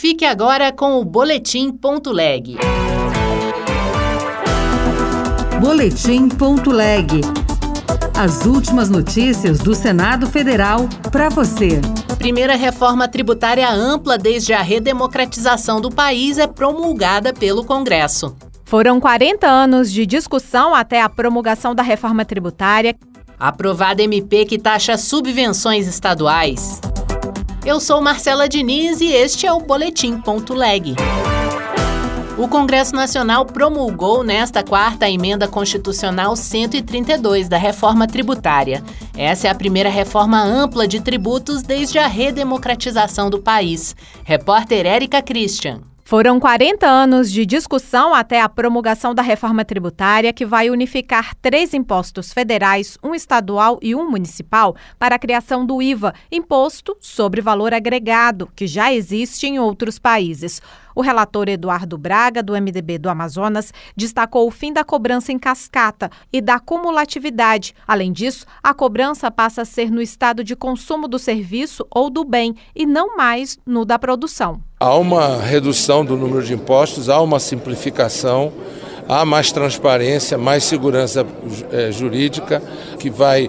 Fique agora com o Boletim Ponto Leg. Boletim Ponto Leg. As últimas notícias do Senado Federal para você. Primeira reforma tributária ampla desde a redemocratização do país é promulgada pelo Congresso. Foram 40 anos de discussão até a promulgação da reforma tributária. Aprovada MP que taxa subvenções estaduais. Eu sou Marcela Diniz e este é o Boletim Ponto Leg. O Congresso Nacional promulgou nesta quarta a emenda constitucional 132 da reforma tributária. Essa é a primeira reforma ampla de tributos desde a redemocratização do país. Repórter Érica Christian. Foram 40 anos de discussão até a promulgação da reforma tributária, que vai unificar três impostos federais, um estadual e um municipal, para a criação do IVA, Imposto sobre Valor Agregado, que já existe em outros países. O relator Eduardo Braga, do MDB do Amazonas, destacou o fim da cobrança em cascata e da cumulatividade. Além disso, a cobrança passa a ser no estado de consumo do serviço ou do bem e não mais no da produção. Há uma redução do número de impostos, há uma simplificação, há mais transparência, mais segurança eh, jurídica que vai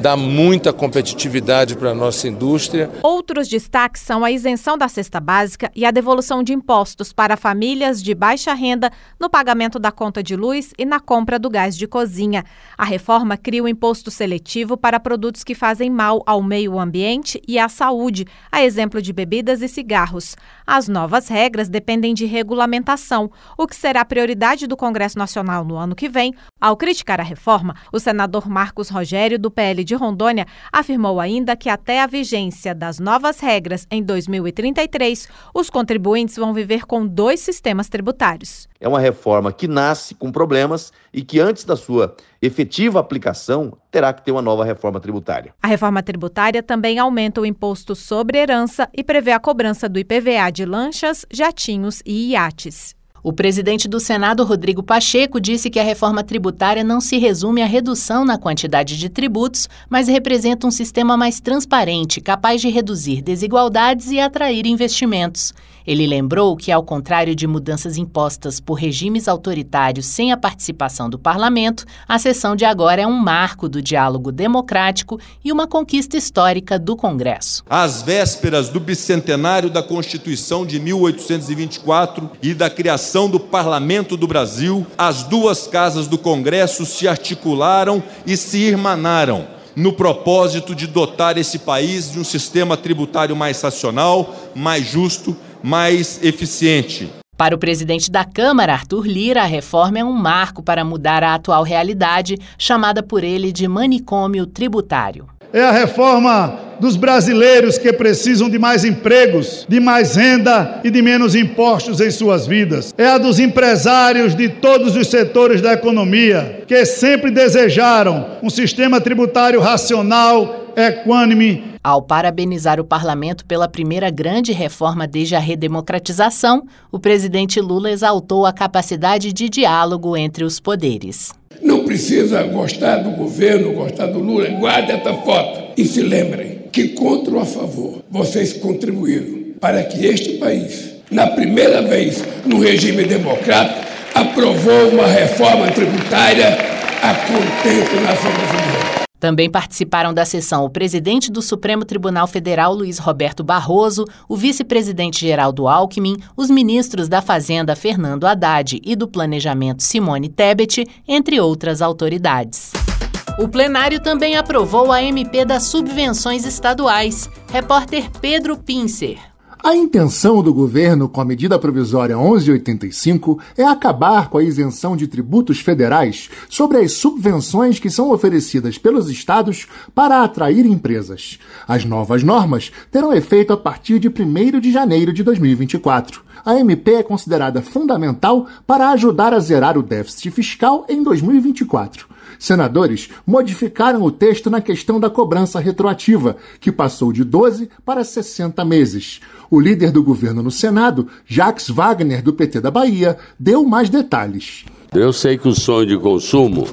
dá muita competitividade para a nossa indústria. Outros destaques são a isenção da cesta básica e a devolução de impostos para famílias de baixa renda no pagamento da conta de luz e na compra do gás de cozinha. A reforma cria o um imposto seletivo para produtos que fazem mal ao meio ambiente e à saúde, a exemplo de bebidas e cigarros. As novas regras dependem de regulamentação, o que será prioridade do Congresso Nacional no ano que vem. Ao criticar a reforma, o senador Marcos Rogério, do PL de Rondônia afirmou ainda que até a vigência das novas regras em 2033, os contribuintes vão viver com dois sistemas tributários. É uma reforma que nasce com problemas e que, antes da sua efetiva aplicação, terá que ter uma nova reforma tributária. A reforma tributária também aumenta o imposto sobre herança e prevê a cobrança do IPVA de lanchas, jatinhos e iates. O presidente do Senado, Rodrigo Pacheco, disse que a reforma tributária não se resume à redução na quantidade de tributos, mas representa um sistema mais transparente, capaz de reduzir desigualdades e atrair investimentos. Ele lembrou que, ao contrário de mudanças impostas por regimes autoritários sem a participação do parlamento, a sessão de agora é um marco do diálogo democrático e uma conquista histórica do Congresso. Às vésperas do bicentenário da Constituição de 1824 e da criação do Parlamento do Brasil, as duas casas do Congresso se articularam e se irmanaram no propósito de dotar esse país de um sistema tributário mais racional, mais justo mais eficiente. Para o presidente da Câmara, Arthur Lira, a reforma é um marco para mudar a atual realidade, chamada por ele de manicômio tributário. É a reforma dos brasileiros que precisam de mais empregos, de mais renda e de menos impostos em suas vidas. É a dos empresários de todos os setores da economia que sempre desejaram um sistema tributário racional, equânime ao parabenizar o parlamento pela primeira grande reforma desde a redemocratização, o presidente Lula exaltou a capacidade de diálogo entre os poderes. Não precisa gostar do governo, gostar do Lula, guarde essa foto e se lembrem que, contra ou a favor, vocês contribuíram para que este país, na primeira vez no regime democrático, aprovou uma reforma tributária a contento nacional brasileira. Também participaram da sessão o presidente do Supremo Tribunal Federal, Luiz Roberto Barroso, o vice-presidente Geraldo Alckmin, os ministros da Fazenda, Fernando Haddad, e do Planejamento, Simone Tebet, entre outras autoridades. O plenário também aprovou a MP das subvenções estaduais. Repórter Pedro Pincer. A intenção do governo com a medida provisória 1185 é acabar com a isenção de tributos federais sobre as subvenções que são oferecidas pelos estados para atrair empresas. As novas normas terão efeito a partir de 1 de janeiro de 2024. A MP é considerada fundamental para ajudar a zerar o déficit fiscal em 2024 senadores modificaram o texto na questão da cobrança retroativa, que passou de 12 para 60 meses. O líder do governo no Senado, Jacques Wagner, do PT da Bahia, deu mais detalhes. Eu sei que o sonho de consumo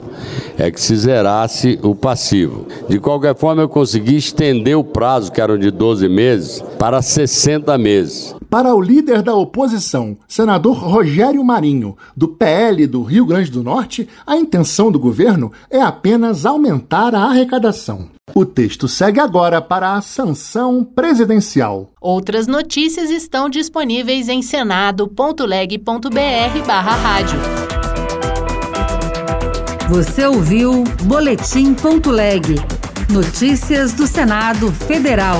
é que se zerasse o passivo. De qualquer forma, eu consegui estender o prazo, que eram de 12 meses, para 60 meses. Para o líder da oposição, senador Rogério Marinho, do PL do Rio Grande do Norte, a intenção do governo é apenas aumentar a arrecadação. O texto segue agora para a sanção presidencial. Outras notícias estão disponíveis em senado.leg.br/rádio. Você ouviu Boletim.leg. Notícias do Senado Federal.